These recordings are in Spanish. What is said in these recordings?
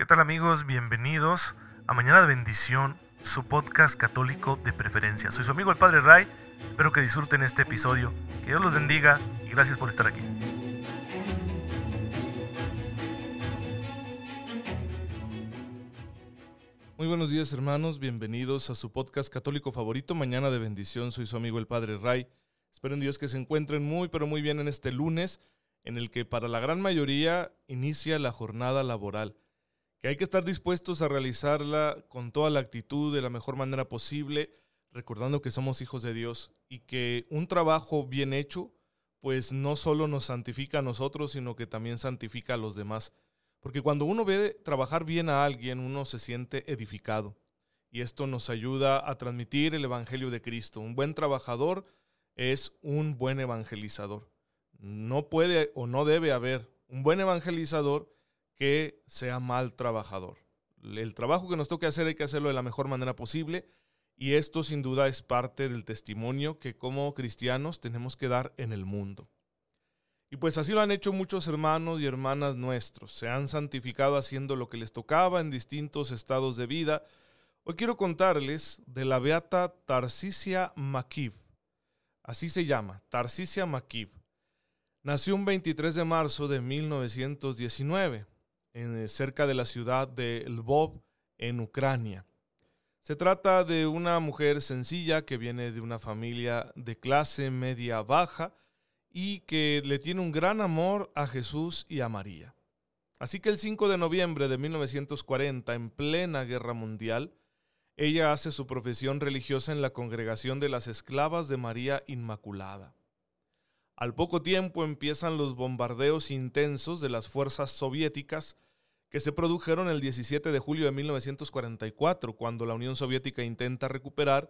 ¿Qué tal amigos? Bienvenidos a Mañana de Bendición, su podcast católico de preferencia. Soy su amigo el Padre Ray, espero que disfruten este episodio, que Dios los bendiga y gracias por estar aquí. Muy buenos días hermanos, bienvenidos a su podcast católico favorito, Mañana de Bendición, soy su amigo el Padre Ray. Espero en Dios que se encuentren muy pero muy bien en este lunes, en el que para la gran mayoría inicia la jornada laboral que hay que estar dispuestos a realizarla con toda la actitud, de la mejor manera posible, recordando que somos hijos de Dios y que un trabajo bien hecho, pues no solo nos santifica a nosotros, sino que también santifica a los demás. Porque cuando uno ve trabajar bien a alguien, uno se siente edificado. Y esto nos ayuda a transmitir el Evangelio de Cristo. Un buen trabajador es un buen evangelizador. No puede o no debe haber un buen evangelizador que sea mal trabajador. El trabajo que nos toque hacer hay que hacerlo de la mejor manera posible y esto sin duda es parte del testimonio que como cristianos tenemos que dar en el mundo. Y pues así lo han hecho muchos hermanos y hermanas nuestros. Se han santificado haciendo lo que les tocaba en distintos estados de vida. Hoy quiero contarles de la beata Tarsisia Makib. Así se llama, Tarsisia Makib. Nació un 23 de marzo de 1919 en, eh, cerca de la ciudad de Lvov, en Ucrania. Se trata de una mujer sencilla que viene de una familia de clase media baja y que le tiene un gran amor a Jesús y a María. Así que el 5 de noviembre de 1940, en plena guerra mundial, ella hace su profesión religiosa en la congregación de las esclavas de María Inmaculada. Al poco tiempo empiezan los bombardeos intensos de las fuerzas soviéticas que se produjeron el 17 de julio de 1944, cuando la Unión Soviética intenta recuperar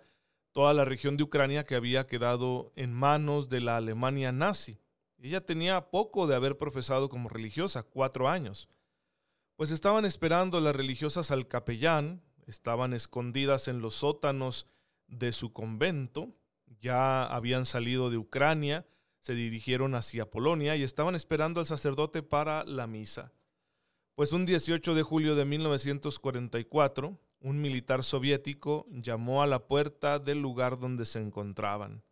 toda la región de Ucrania que había quedado en manos de la Alemania nazi. Ella tenía poco de haber profesado como religiosa, cuatro años. Pues estaban esperando las religiosas al capellán, estaban escondidas en los sótanos de su convento, ya habían salido de Ucrania, se dirigieron hacia Polonia y estaban esperando al sacerdote para la misa. Pues un 18 de julio de 1944, un militar soviético llamó a la puerta del lugar donde se encontraban.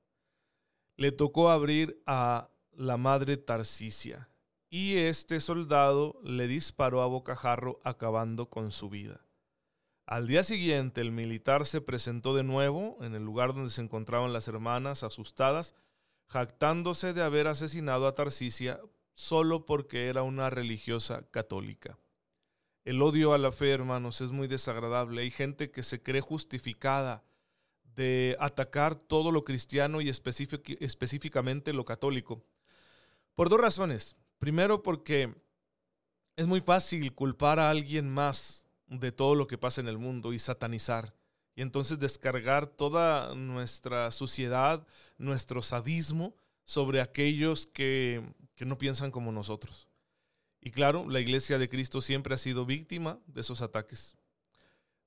Le tocó abrir a la madre Tarsisia y este soldado le disparó a bocajarro acabando con su vida. Al día siguiente el militar se presentó de nuevo en el lugar donde se encontraban las hermanas asustadas jactándose de haber asesinado a Tarsisia solo porque era una religiosa católica. El odio a la fe, hermanos, es muy desagradable. Hay gente que se cree justificada de atacar todo lo cristiano y específicamente lo católico. Por dos razones. Primero, porque es muy fácil culpar a alguien más de todo lo que pasa en el mundo y satanizar y entonces descargar toda nuestra suciedad, nuestro sadismo sobre aquellos que, que no piensan como nosotros. Y claro, la iglesia de Cristo siempre ha sido víctima de esos ataques.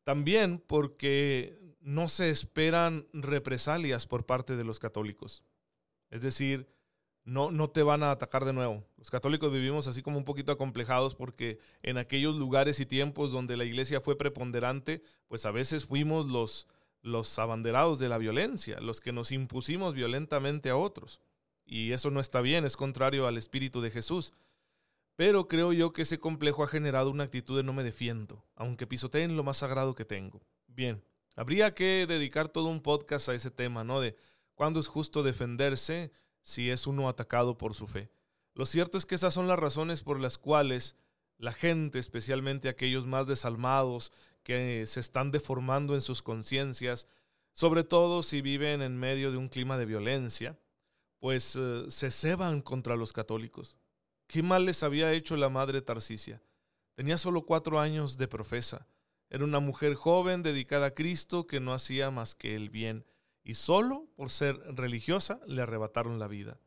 También porque no se esperan represalias por parte de los católicos. Es decir, no, no te van a atacar de nuevo. Los católicos vivimos así como un poquito acomplejados porque en aquellos lugares y tiempos donde la iglesia fue preponderante, pues a veces fuimos los, los abanderados de la violencia, los que nos impusimos violentamente a otros. Y eso no está bien, es contrario al espíritu de Jesús. Pero creo yo que ese complejo ha generado una actitud de no me defiendo, aunque pisoteen lo más sagrado que tengo. Bien, habría que dedicar todo un podcast a ese tema, ¿no? De cuándo es justo defenderse si es uno atacado por su fe. Lo cierto es que esas son las razones por las cuales la gente, especialmente aquellos más desalmados, que se están deformando en sus conciencias, sobre todo si viven en medio de un clima de violencia, pues eh, se ceban contra los católicos. ¿Qué mal les había hecho la madre Tarsicia? Tenía solo cuatro años de profesa. Era una mujer joven dedicada a Cristo que no hacía más que el bien y solo por ser religiosa le arrebataron la vida.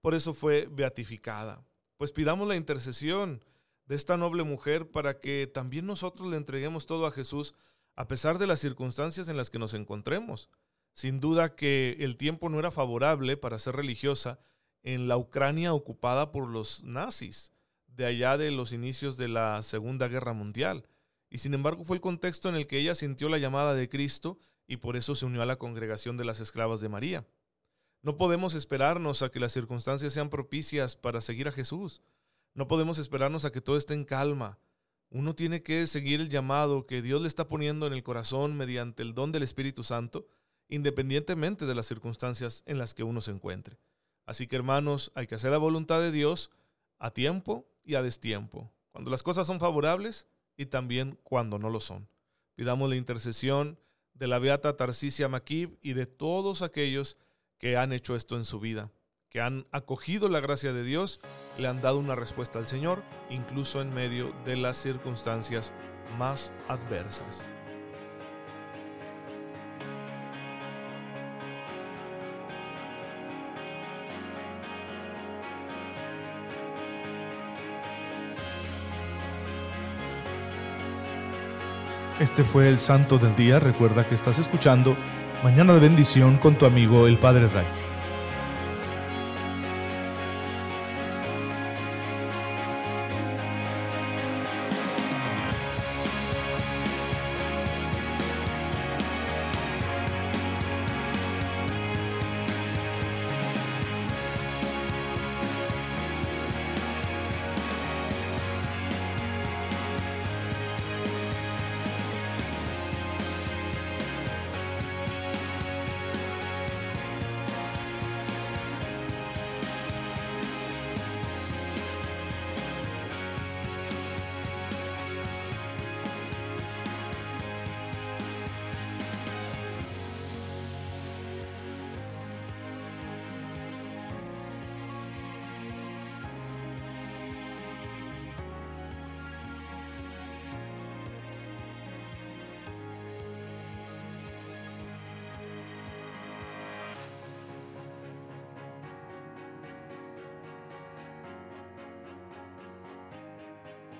Por eso fue beatificada. Pues pidamos la intercesión de esta noble mujer para que también nosotros le entreguemos todo a Jesús a pesar de las circunstancias en las que nos encontremos. Sin duda que el tiempo no era favorable para ser religiosa en la Ucrania ocupada por los nazis, de allá de los inicios de la Segunda Guerra Mundial. y sin embargo fue el contexto en el que ella sintió la llamada de Cristo y por eso se unió a la congregación de las esclavas de María. No podemos esperarnos a que las circunstancias sean propicias para seguir a Jesús. No podemos esperarnos a que todo esté en calma. Uno tiene que seguir el llamado que Dios le está poniendo en el corazón mediante el don del Espíritu Santo, independientemente de las circunstancias en las que uno se encuentre. Así que hermanos, hay que hacer la voluntad de Dios a tiempo y a destiempo, cuando las cosas son favorables y también cuando no lo son. Pidamos la intercesión de la beata Tarcisia Maquib y de todos aquellos que han hecho esto en su vida, que han acogido la gracia de Dios, le han dado una respuesta al Señor, incluso en medio de las circunstancias más adversas. Este fue el Santo del Día. Recuerda que estás escuchando Mañana de Bendición con tu amigo el Padre Ray.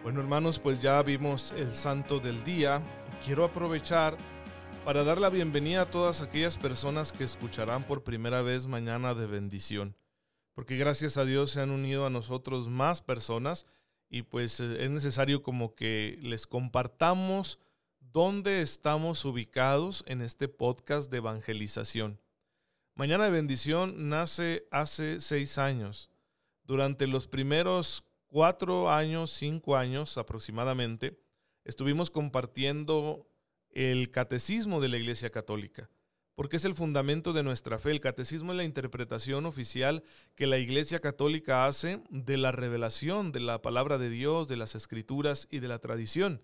Bueno hermanos, pues ya vimos el santo del día. Quiero aprovechar para dar la bienvenida a todas aquellas personas que escucharán por primera vez mañana de bendición. Porque gracias a Dios se han unido a nosotros más personas y pues eh, es necesario como que les compartamos dónde estamos ubicados en este podcast de evangelización. Mañana de bendición nace hace seis años. Durante los primeros cuatro años, cinco años aproximadamente, estuvimos compartiendo el catecismo de la Iglesia Católica, porque es el fundamento de nuestra fe. El catecismo es la interpretación oficial que la Iglesia Católica hace de la revelación de la palabra de Dios, de las escrituras y de la tradición.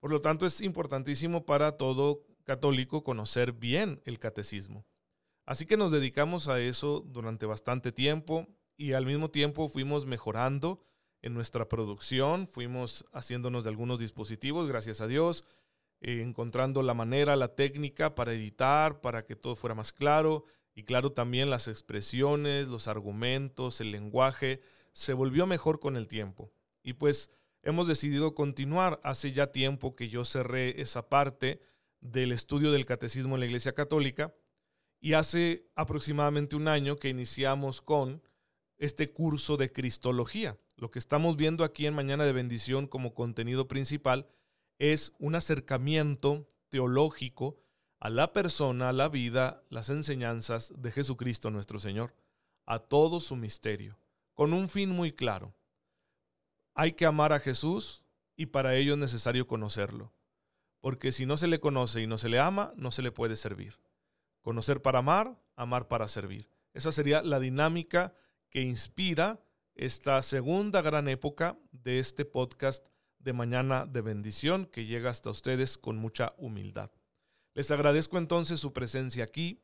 Por lo tanto, es importantísimo para todo católico conocer bien el catecismo. Así que nos dedicamos a eso durante bastante tiempo y al mismo tiempo fuimos mejorando en nuestra producción, fuimos haciéndonos de algunos dispositivos, gracias a Dios, eh, encontrando la manera, la técnica para editar, para que todo fuera más claro y claro también las expresiones, los argumentos, el lenguaje, se volvió mejor con el tiempo. Y pues hemos decidido continuar. Hace ya tiempo que yo cerré esa parte del estudio del catecismo en la Iglesia Católica y hace aproximadamente un año que iniciamos con este curso de Cristología. Lo que estamos viendo aquí en Mañana de Bendición como contenido principal es un acercamiento teológico a la persona, a la vida, las enseñanzas de Jesucristo nuestro Señor, a todo su misterio, con un fin muy claro. Hay que amar a Jesús y para ello es necesario conocerlo, porque si no se le conoce y no se le ama, no se le puede servir. Conocer para amar, amar para servir. Esa sería la dinámica que inspira esta segunda gran época de este podcast de Mañana de Bendición que llega hasta ustedes con mucha humildad. Les agradezco entonces su presencia aquí.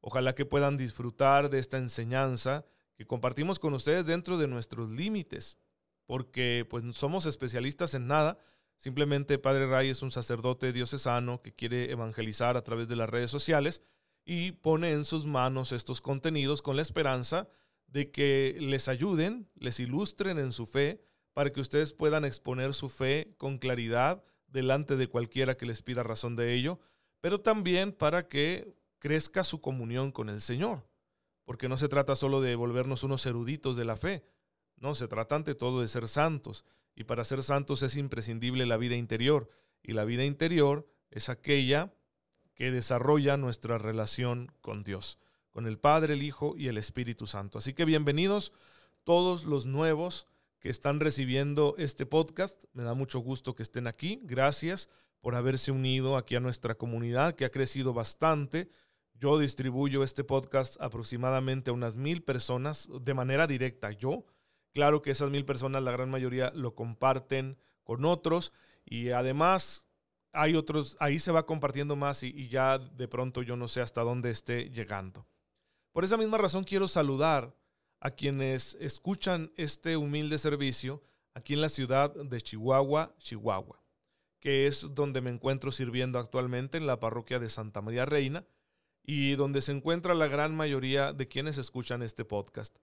Ojalá que puedan disfrutar de esta enseñanza que compartimos con ustedes dentro de nuestros límites, porque pues somos especialistas en nada. Simplemente Padre Ray es un sacerdote diocesano que quiere evangelizar a través de las redes sociales y pone en sus manos estos contenidos con la esperanza de que les ayuden, les ilustren en su fe, para que ustedes puedan exponer su fe con claridad delante de cualquiera que les pida razón de ello, pero también para que crezca su comunión con el Señor, porque no se trata solo de volvernos unos eruditos de la fe, no, se trata ante todo de ser santos, y para ser santos es imprescindible la vida interior, y la vida interior es aquella que desarrolla nuestra relación con Dios, con el Padre, el Hijo y el Espíritu Santo. Así que bienvenidos todos los nuevos que están recibiendo este podcast. Me da mucho gusto que estén aquí. Gracias por haberse unido aquí a nuestra comunidad que ha crecido bastante. Yo distribuyo este podcast aproximadamente a unas mil personas de manera directa. Yo, claro que esas mil personas, la gran mayoría lo comparten con otros y además hay otros, ahí se va compartiendo más y, y ya de pronto yo no sé hasta dónde esté llegando. Por esa misma razón quiero saludar a quienes escuchan este humilde servicio aquí en la ciudad de Chihuahua, Chihuahua, que es donde me encuentro sirviendo actualmente en la parroquia de Santa María Reina y donde se encuentra la gran mayoría de quienes escuchan este podcast.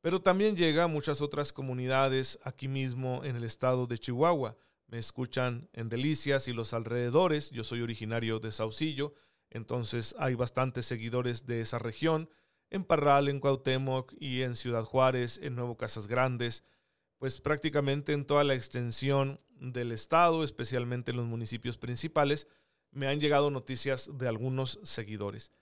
Pero también llega a muchas otras comunidades aquí mismo en el estado de Chihuahua. Me escuchan en Delicias y los alrededores. Yo soy originario de Saucillo, entonces hay bastantes seguidores de esa región en Parral, en Cuauhtémoc y en Ciudad Juárez, en Nuevo Casas Grandes, pues prácticamente en toda la extensión del estado, especialmente en los municipios principales, me han llegado noticias de algunos seguidores.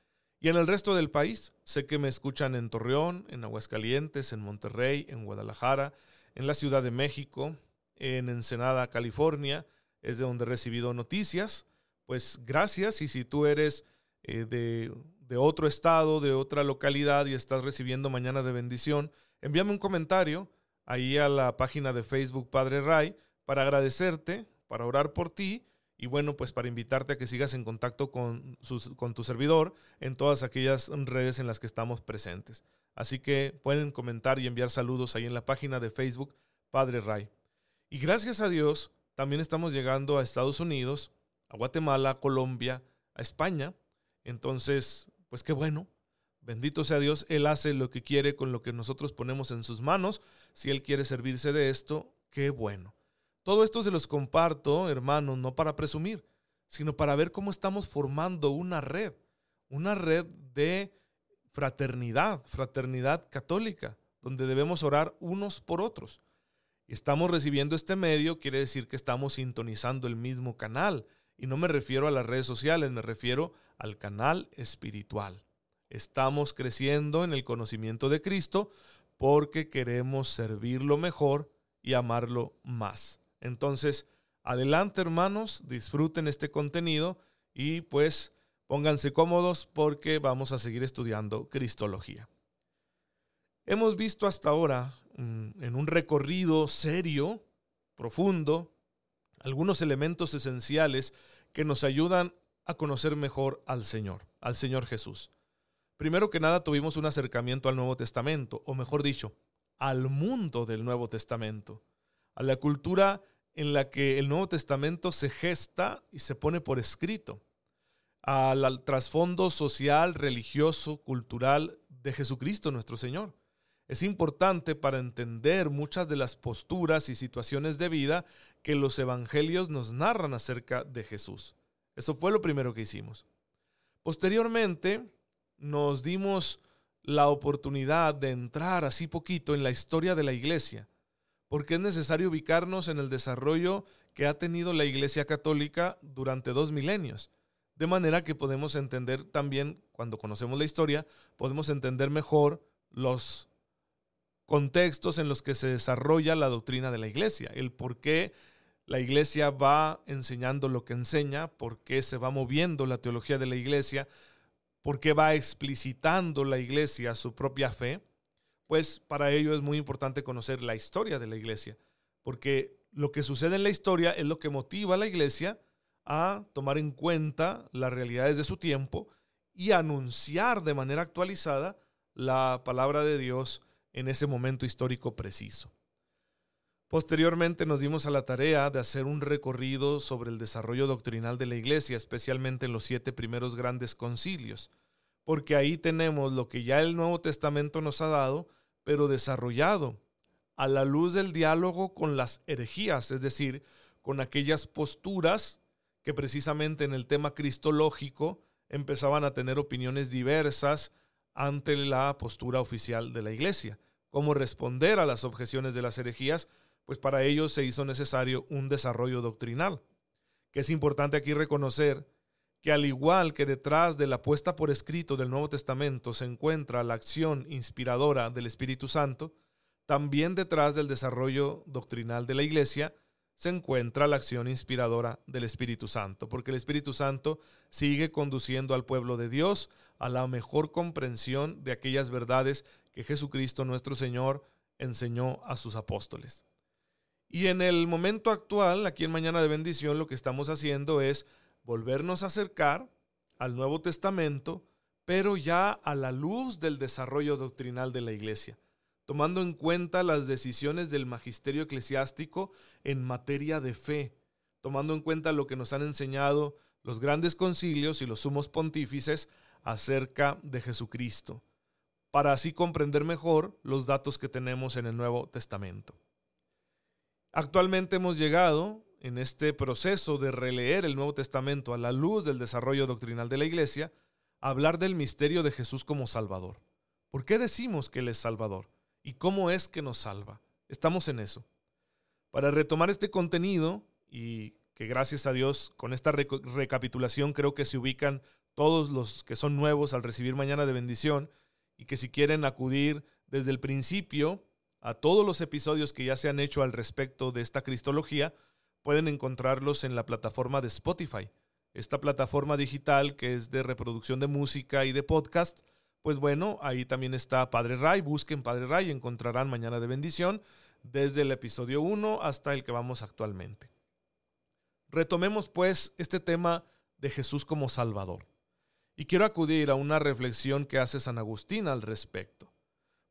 Y en el resto del país, sé que me escuchan en Torreón, en Aguascalientes, en Monterrey, en Guadalajara, en la Ciudad de México, en Ensenada, California, es de donde he recibido noticias. Pues gracias y si tú eres eh, de de otro estado, de otra localidad y estás recibiendo mañana de bendición, envíame un comentario ahí a la página de Facebook Padre Ray para agradecerte, para orar por ti y bueno, pues para invitarte a que sigas en contacto con, con tu servidor en todas aquellas redes en las que estamos presentes. Así que pueden comentar y enviar saludos ahí en la página de Facebook Padre Ray. Y gracias a Dios, también estamos llegando a Estados Unidos, a Guatemala, a Colombia, a España. Entonces, pues qué bueno. Bendito sea Dios, Él hace lo que quiere con lo que nosotros ponemos en sus manos. Si Él quiere servirse de esto, qué bueno. Todo esto se los comparto, hermanos, no para presumir, sino para ver cómo estamos formando una red, una red de fraternidad, fraternidad católica, donde debemos orar unos por otros. Estamos recibiendo este medio, quiere decir que estamos sintonizando el mismo canal. Y no me refiero a las redes sociales, me refiero al canal espiritual. Estamos creciendo en el conocimiento de Cristo porque queremos servirlo mejor y amarlo más. Entonces, adelante hermanos, disfruten este contenido y pues pónganse cómodos porque vamos a seguir estudiando Cristología. Hemos visto hasta ahora mm, en un recorrido serio, profundo, algunos elementos esenciales que nos ayudan a conocer mejor al Señor, al Señor Jesús. Primero que nada tuvimos un acercamiento al Nuevo Testamento, o mejor dicho, al mundo del Nuevo Testamento, a la cultura en la que el Nuevo Testamento se gesta y se pone por escrito, al trasfondo social, religioso, cultural de Jesucristo nuestro Señor. Es importante para entender muchas de las posturas y situaciones de vida que los evangelios nos narran acerca de Jesús. Eso fue lo primero que hicimos. Posteriormente nos dimos la oportunidad de entrar así poquito en la historia de la iglesia, porque es necesario ubicarnos en el desarrollo que ha tenido la iglesia católica durante dos milenios. De manera que podemos entender también, cuando conocemos la historia, podemos entender mejor los contextos en los que se desarrolla la doctrina de la iglesia, el por qué la iglesia va enseñando lo que enseña, por qué se va moviendo la teología de la iglesia, por qué va explicitando la iglesia su propia fe, pues para ello es muy importante conocer la historia de la iglesia, porque lo que sucede en la historia es lo que motiva a la iglesia a tomar en cuenta las realidades de su tiempo y anunciar de manera actualizada la palabra de Dios en ese momento histórico preciso. Posteriormente nos dimos a la tarea de hacer un recorrido sobre el desarrollo doctrinal de la Iglesia, especialmente en los siete primeros grandes concilios, porque ahí tenemos lo que ya el Nuevo Testamento nos ha dado, pero desarrollado a la luz del diálogo con las herejías, es decir, con aquellas posturas que precisamente en el tema cristológico empezaban a tener opiniones diversas ante la postura oficial de la Iglesia. Cómo responder a las objeciones de las herejías, pues para ello se hizo necesario un desarrollo doctrinal, que es importante aquí reconocer que al igual que detrás de la puesta por escrito del Nuevo Testamento se encuentra la acción inspiradora del Espíritu Santo, también detrás del desarrollo doctrinal de la Iglesia se encuentra la acción inspiradora del Espíritu Santo, porque el Espíritu Santo sigue conduciendo al pueblo de Dios a la mejor comprensión de aquellas verdades que Jesucristo nuestro Señor enseñó a sus apóstoles. Y en el momento actual, aquí en Mañana de Bendición, lo que estamos haciendo es volvernos a acercar al Nuevo Testamento, pero ya a la luz del desarrollo doctrinal de la Iglesia, tomando en cuenta las decisiones del magisterio eclesiástico en materia de fe, tomando en cuenta lo que nos han enseñado los grandes concilios y los sumos pontífices acerca de Jesucristo, para así comprender mejor los datos que tenemos en el Nuevo Testamento. Actualmente hemos llegado en este proceso de releer el Nuevo Testamento a la luz del desarrollo doctrinal de la Iglesia, hablar del misterio de Jesús como Salvador. ¿Por qué decimos que Él es Salvador? ¿Y cómo es que nos salva? Estamos en eso. Para retomar este contenido, y que gracias a Dios con esta recapitulación creo que se ubican todos los que son nuevos al recibir mañana de bendición, y que si quieren acudir desde el principio a todos los episodios que ya se han hecho al respecto de esta cristología, pueden encontrarlos en la plataforma de Spotify. Esta plataforma digital que es de reproducción de música y de podcast, pues bueno, ahí también está Padre Ray. Busquen Padre Ray y encontrarán Mañana de Bendición desde el episodio 1 hasta el que vamos actualmente. Retomemos pues este tema de Jesús como Salvador. Y quiero acudir a una reflexión que hace San Agustín al respecto.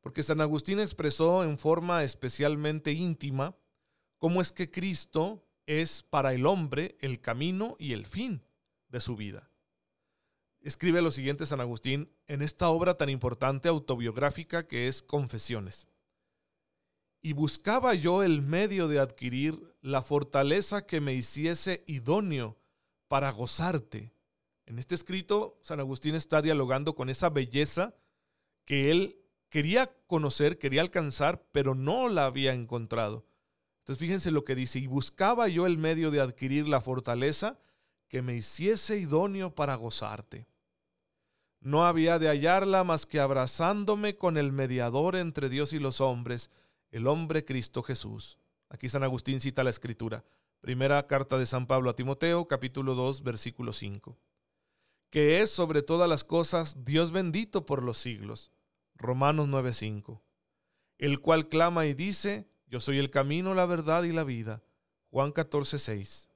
Porque San Agustín expresó en forma especialmente íntima cómo es que Cristo es para el hombre el camino y el fin de su vida. Escribe lo siguiente San Agustín en esta obra tan importante autobiográfica que es Confesiones. Y buscaba yo el medio de adquirir la fortaleza que me hiciese idóneo para gozarte. En este escrito, San Agustín está dialogando con esa belleza que él quería conocer, quería alcanzar, pero no la había encontrado. Entonces fíjense lo que dice, y buscaba yo el medio de adquirir la fortaleza que me hiciese idóneo para gozarte. No había de hallarla más que abrazándome con el mediador entre Dios y los hombres, el hombre Cristo Jesús. Aquí San Agustín cita la escritura. Primera carta de San Pablo a Timoteo, capítulo 2, versículo 5. Que es sobre todas las cosas Dios bendito por los siglos. Romanos 9:5. El cual clama y dice, yo soy el camino, la verdad y la vida. Juan 14, 6.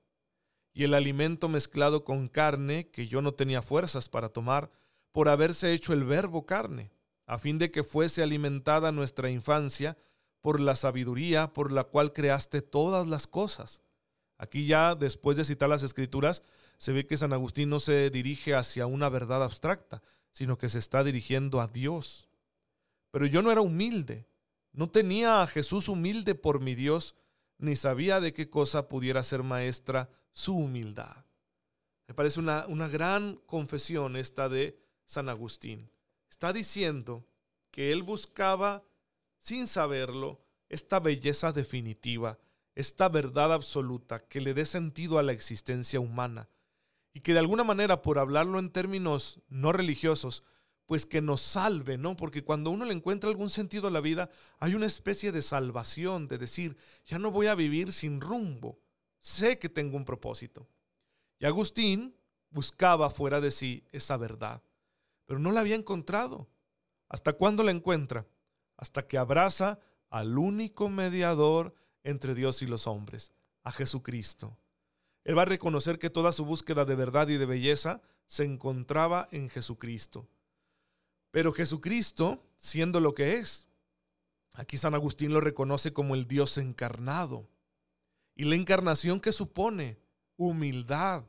Y el alimento mezclado con carne que yo no tenía fuerzas para tomar por haberse hecho el verbo carne, a fin de que fuese alimentada nuestra infancia por la sabiduría por la cual creaste todas las cosas. Aquí ya, después de citar las escrituras, se ve que San Agustín no se dirige hacia una verdad abstracta, sino que se está dirigiendo a Dios. Pero yo no era humilde, no tenía a Jesús humilde por mi Dios, ni sabía de qué cosa pudiera ser maestra su humildad. Me parece una, una gran confesión esta de San Agustín. Está diciendo que él buscaba, sin saberlo, esta belleza definitiva, esta verdad absoluta que le dé sentido a la existencia humana, y que de alguna manera, por hablarlo en términos no religiosos, pues que nos salve, ¿no? Porque cuando uno le encuentra algún sentido a la vida, hay una especie de salvación, de decir, ya no voy a vivir sin rumbo, sé que tengo un propósito. Y Agustín buscaba fuera de sí esa verdad, pero no la había encontrado. ¿Hasta cuándo la encuentra? Hasta que abraza al único mediador entre Dios y los hombres, a Jesucristo. Él va a reconocer que toda su búsqueda de verdad y de belleza se encontraba en Jesucristo. Pero Jesucristo, siendo lo que es, aquí San Agustín lo reconoce como el Dios encarnado. Y la encarnación que supone humildad.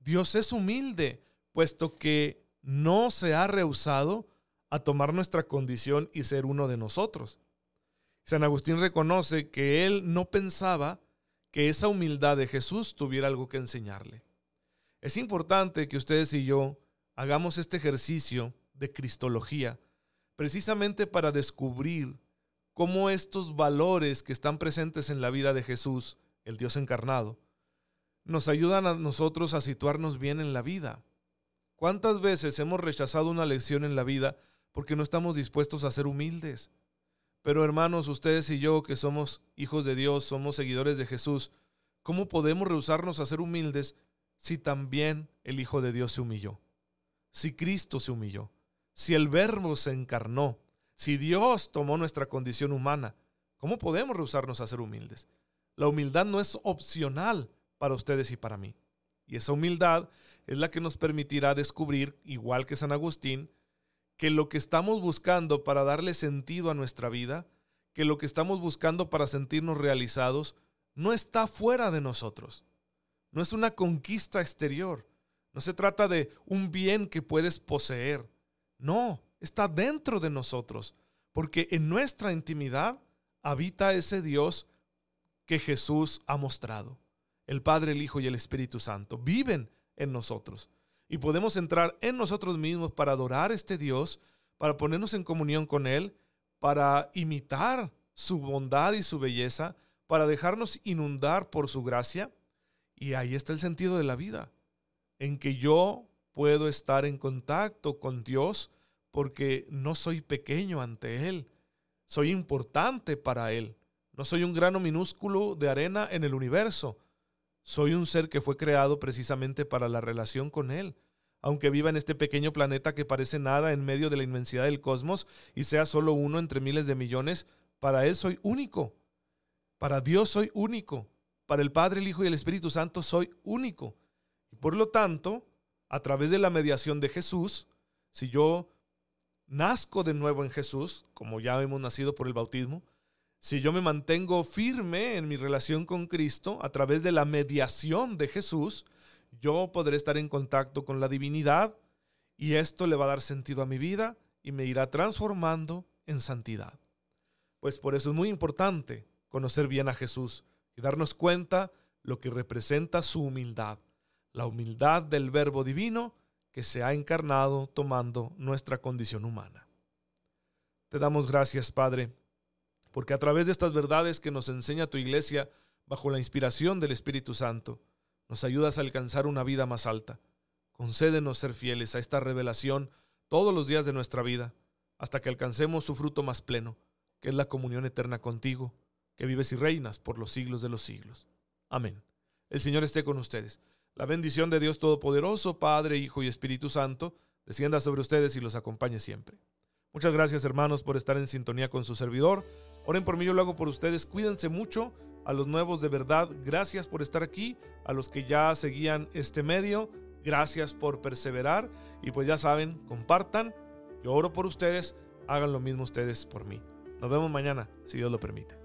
Dios es humilde, puesto que no se ha rehusado a tomar nuestra condición y ser uno de nosotros. San Agustín reconoce que él no pensaba que esa humildad de Jesús tuviera algo que enseñarle. Es importante que ustedes y yo hagamos este ejercicio de Cristología, precisamente para descubrir cómo estos valores que están presentes en la vida de Jesús, el Dios encarnado, nos ayudan a nosotros a situarnos bien en la vida. ¿Cuántas veces hemos rechazado una lección en la vida porque no estamos dispuestos a ser humildes? Pero hermanos, ustedes y yo que somos hijos de Dios, somos seguidores de Jesús, ¿cómo podemos rehusarnos a ser humildes si también el Hijo de Dios se humilló? Si Cristo se humilló, si el Verbo se encarnó, si Dios tomó nuestra condición humana, ¿cómo podemos rehusarnos a ser humildes? La humildad no es opcional para ustedes y para mí. Y esa humildad es la que nos permitirá descubrir, igual que San Agustín, que lo que estamos buscando para darle sentido a nuestra vida, que lo que estamos buscando para sentirnos realizados, no está fuera de nosotros. No es una conquista exterior. No se trata de un bien que puedes poseer. No, está dentro de nosotros. Porque en nuestra intimidad habita ese Dios que Jesús ha mostrado. El Padre, el Hijo y el Espíritu Santo viven en nosotros. Y podemos entrar en nosotros mismos para adorar a este Dios, para ponernos en comunión con Él, para imitar su bondad y su belleza, para dejarnos inundar por su gracia. Y ahí está el sentido de la vida, en que yo puedo estar en contacto con Dios porque no soy pequeño ante Él, soy importante para Él. No soy un grano minúsculo de arena en el universo. Soy un ser que fue creado precisamente para la relación con Él. Aunque viva en este pequeño planeta que parece nada en medio de la inmensidad del cosmos y sea solo uno entre miles de millones, para Él soy único. Para Dios soy único. Para el Padre, el Hijo y el Espíritu Santo soy único. Por lo tanto, a través de la mediación de Jesús, si yo nazco de nuevo en Jesús, como ya hemos nacido por el bautismo, si yo me mantengo firme en mi relación con Cristo a través de la mediación de Jesús, yo podré estar en contacto con la divinidad y esto le va a dar sentido a mi vida y me irá transformando en santidad. Pues por eso es muy importante conocer bien a Jesús y darnos cuenta lo que representa su humildad, la humildad del Verbo Divino que se ha encarnado tomando nuestra condición humana. Te damos gracias, Padre porque a través de estas verdades que nos enseña tu iglesia, bajo la inspiración del Espíritu Santo, nos ayudas a alcanzar una vida más alta. Concédenos ser fieles a esta revelación todos los días de nuestra vida, hasta que alcancemos su fruto más pleno, que es la comunión eterna contigo, que vives y reinas por los siglos de los siglos. Amén. El Señor esté con ustedes. La bendición de Dios Todopoderoso, Padre, Hijo y Espíritu Santo, descienda sobre ustedes y los acompañe siempre. Muchas gracias hermanos por estar en sintonía con su servidor. Oren por mí, yo lo hago por ustedes. Cuídense mucho. A los nuevos de verdad, gracias por estar aquí. A los que ya seguían este medio, gracias por perseverar. Y pues ya saben, compartan. Yo oro por ustedes. Hagan lo mismo ustedes por mí. Nos vemos mañana, si Dios lo permite.